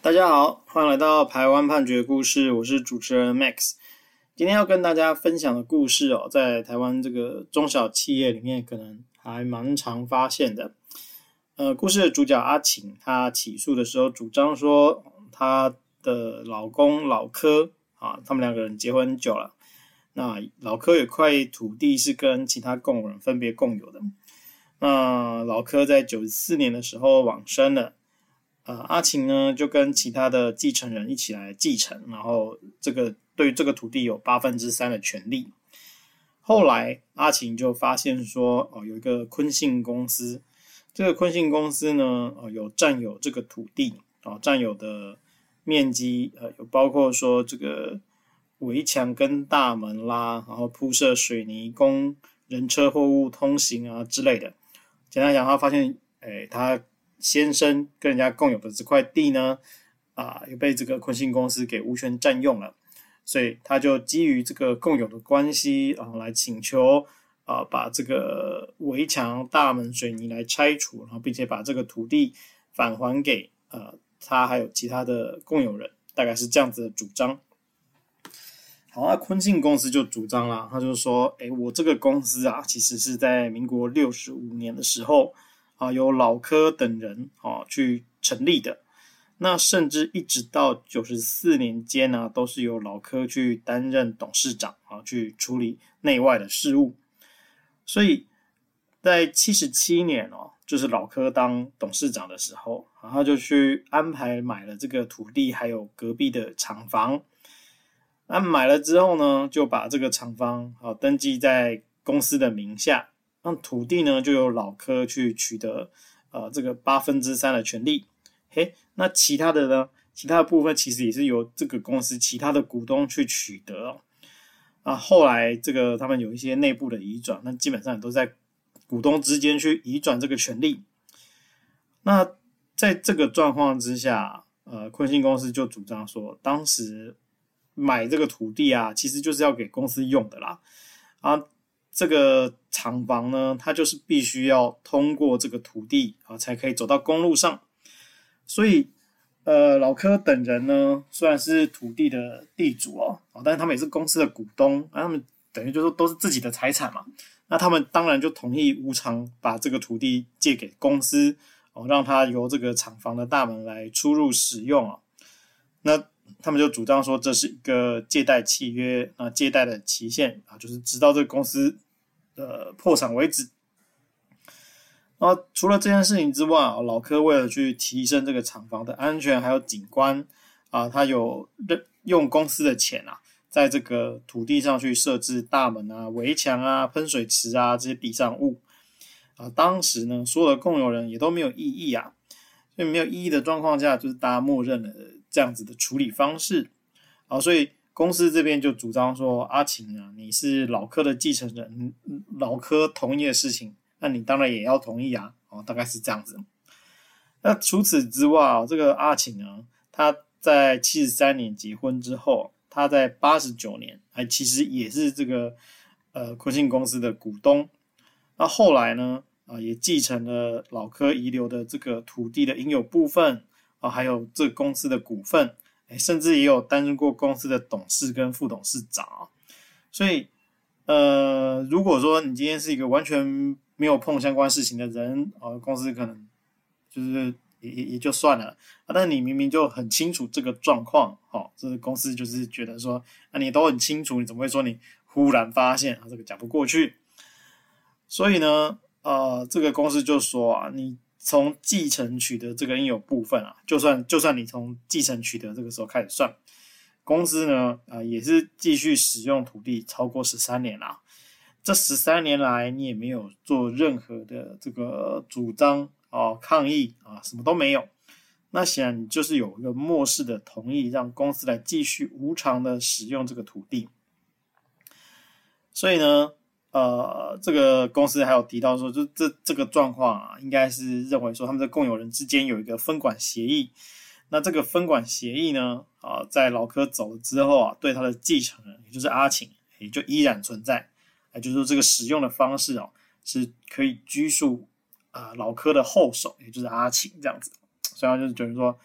大家好，欢迎来到台湾判决故事，我是主持人 Max。今天要跟大家分享的故事哦，在台湾这个中小企业里面，可能还蛮常发现的。呃，故事的主角阿晴，她起诉的时候主张说，她的老公老柯啊，他们两个人结婚很久了。那老柯有块土地是跟其他共人分别共有的。那老柯在九四年的时候往生了，呃，阿晴呢就跟其他的继承人一起来继承，然后这个对这个土地有八分之三的权利。后来阿晴就发现说，哦，有一个坤信公司，这个坤信公司呢，哦，有占有这个土地，哦，占有的面积，呃，有包括说这个。围墙跟大门啦，然后铺设水泥供人车货物通行啊之类的。简单讲，他发现，哎，他先生跟人家共有的这块地呢，啊，也被这个坤信公司给无权占用了，所以他就基于这个共有的关系啊，来请求啊，把这个围墙、大门、水泥来拆除，然后并且把这个土地返还给呃他还有其他的共有人，大概是这样子的主张。好，那坤信公司就主张了，他就说：“哎，我这个公司啊，其实是在民国六十五年的时候啊，由老柯等人啊去成立的。那甚至一直到九十四年间呢，都是由老柯去担任董事长啊，去处理内外的事务。所以在七十七年哦，就是老柯当董事长的时候，然后就去安排买了这个土地，还有隔壁的厂房。”那买了之后呢，就把这个厂房啊登记在公司的名下，那土地呢就由老柯去取得呃这个八分之三的权利。嘿，那其他的呢？其他的部分其实也是由这个公司其他的股东去取得哦。啊，后来这个他们有一些内部的移转，那基本上都在股东之间去移转这个权利。那在这个状况之下，呃，坤信公司就主张说，当时。买这个土地啊，其实就是要给公司用的啦。啊，这个厂房呢，它就是必须要通过这个土地啊，才可以走到公路上。所以，呃，老柯等人呢，虽然是土地的地主哦，但是他们也是公司的股东，啊，他们等于就是都是自己的财产嘛。那他们当然就同意无偿把这个土地借给公司哦，让他由这个厂房的大门来出入使用啊。那他们就主张说，这是一个借贷契约啊，借贷的期限啊，就是直到这个公司的破产为止。啊，除了这件事情之外啊，老柯为了去提升这个厂房的安全还有景观啊，他有用公司的钱啊，在这个土地上去设置大门啊、围墙啊、喷水池啊这些地上物啊。当时呢，所有的共有人也都没有异议啊，所以没有异议的状况下，就是大家默认了。这样子的处理方式，啊，所以公司这边就主张说，阿晴啊，你是老柯的继承人，老柯同意的事情，那你当然也要同意啊，哦，大概是这样子。那除此之外，这个阿晴啊，他在七十三年结婚之后，他在八十九年，还其实也是这个呃坤信公司的股东。那后来呢，啊，也继承了老柯遗留的这个土地的应有部分。啊，还有这公司的股份，甚至也有担任过公司的董事跟副董事长。所以，呃，如果说你今天是一个完全没有碰相关事情的人，啊，公司可能就是也也也就算了。啊，但你明明就很清楚这个状况，好，这个公司就是觉得说，啊，你都很清楚，你怎么会说你忽然发现啊，这个讲不过去。所以呢，呃，这个公司就说啊，你。从继承取得这个应有部分啊，就算就算你从继承取得这个时候开始算，公司呢啊、也是继续使用土地超过十三年啦。这十三年来你也没有做任何的这个主张啊、抗议啊，什么都没有。那显然你就是有一个默示的同意，让公司来继续无偿的使用这个土地。所以呢。呃，这个公司还有提到说，就这这个状况啊，应该是认为说他们的共有人之间有一个分管协议。那这个分管协议呢，啊，在老柯走了之后啊，对他的继承人，也就是阿晴，也就依然存在。也就是说，这个使用的方式哦，是可以拘束啊老柯的后手，也就是阿晴这样子。所以就是觉得说，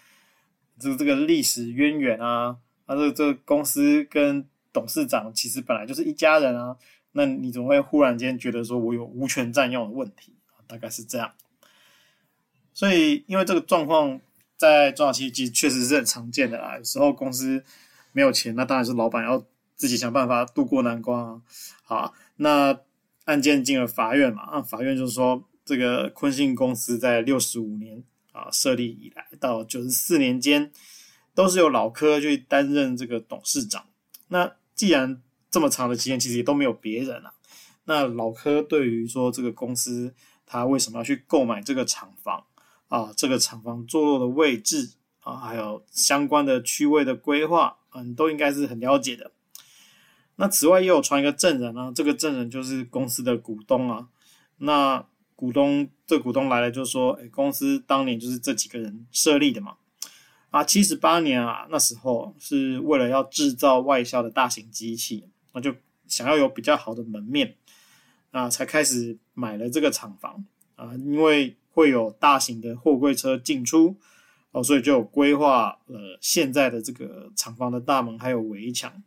这个这个历史渊源啊，啊，这个这个公司跟董事长其实本来就是一家人啊，那你怎么会忽然间觉得说我有无权占用的问题？大概是这样。所以，因为这个状况在中小企业确实是很常见的啦。有时候公司没有钱，那当然是老板要自己想办法渡过难关啊。好，那案件进了法院嘛，啊，法院就是说，这个坤信公司在六十五年啊设立以来到九十四年间，都是由老柯去担任这个董事长。那既然这么长的期间，其实也都没有别人啊。那老柯对于说这个公司，他为什么要去购买这个厂房？啊，这个厂房坐落的位置啊，还有相关的区位的规划，嗯，都应该是很了解的。那此外，也有传一个证人啊，这个证人就是公司的股东啊。那股东这股东来了，就说：“哎，公司当年就是这几个人设立的嘛。啊，七十八年啊，那时候是为了要制造外销的大型机器，那就想要有比较好的门面啊，才开始买了这个厂房啊，因为。”会有大型的货柜车进出哦，所以就有规划了现在的这个厂房的大门还有围墙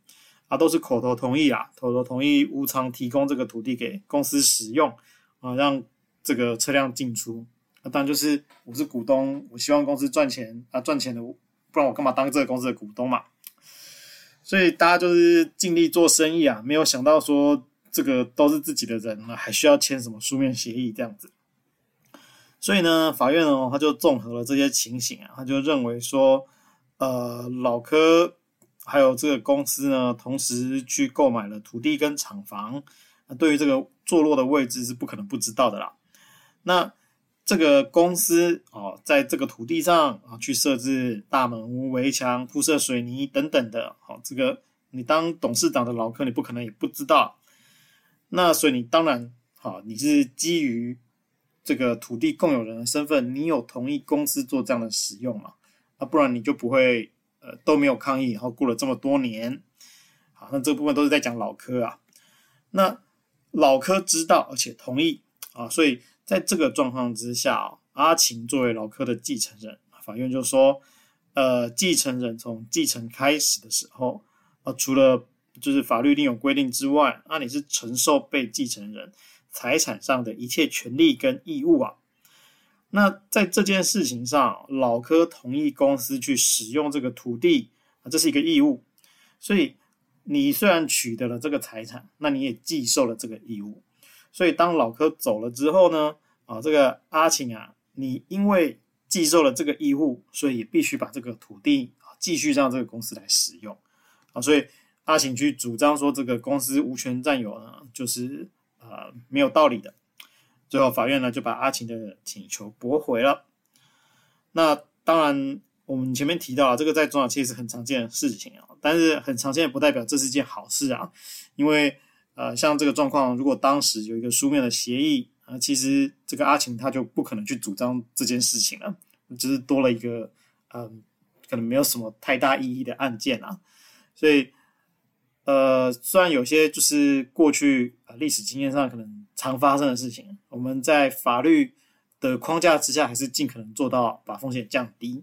啊，都是口头同意啊，口头同意无偿提供这个土地给公司使用啊，让这个车辆进出啊。当然就是我是股东，我希望公司赚钱啊，赚钱的，不然我干嘛当这个公司的股东嘛？所以大家就是尽力做生意啊，没有想到说这个都是自己的人了，还需要签什么书面协议这样子。所以呢，法院呢，他就综合了这些情形啊，他就认为说，呃，老柯还有这个公司呢，同时去购买了土地跟厂房，对于这个坐落的位置是不可能不知道的啦。那这个公司哦，在这个土地上啊，去设置大门屋、围墙、铺设水泥等等的，好，这个你当董事长的老柯，你不可能也不知道。那所以你当然好，你是基于。这个土地共有人的身份，你有同意公司做这样的使用吗？啊，不然你就不会呃都没有抗议，然后过了这么多年，好，那这部分都是在讲老柯啊。那老柯知道而且同意啊，所以在这个状况之下，阿勤作为老柯的继承人，法院就说，呃，继承人从继承开始的时候啊，除了就是法律另有规定之外，啊，你是承受被继承人。财产上的一切权利跟义务啊，那在这件事情上，老柯同意公司去使用这个土地啊，这是一个义务。所以你虽然取得了这个财产，那你也继受了这个义务。所以当老柯走了之后呢，啊，这个阿晴啊，你因为继受了这个义务，所以也必须把这个土地啊继续让这个公司来使用啊。所以阿晴去主张说这个公司无权占有呢，就是。呃，没有道理的。最后，法院呢就把阿晴的请求驳回了。那当然，我们前面提到了这个在中小企业是很常见的事情啊，但是很常见不代表这是件好事啊。因为呃，像这个状况，如果当时有一个书面的协议啊，其实这个阿琴他就不可能去主张这件事情了，就是多了一个嗯、可能没有什么太大意义的案件啊，所以。呃，虽然有些就是过去呃历史经验上可能常发生的事情，我们在法律的框架之下，还是尽可能做到把风险降低。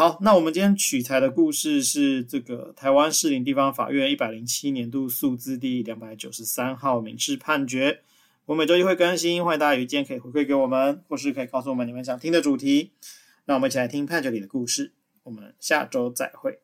好，那我们今天取材的故事是这个台湾士林地方法院一百零七年度诉字第两百九十三号民事判决。我每周一会更新，欢迎大家有意见可以回馈给我们，或是可以告诉我们你们想听的主题。那我们一起来听判决里的故事。我们下周再会。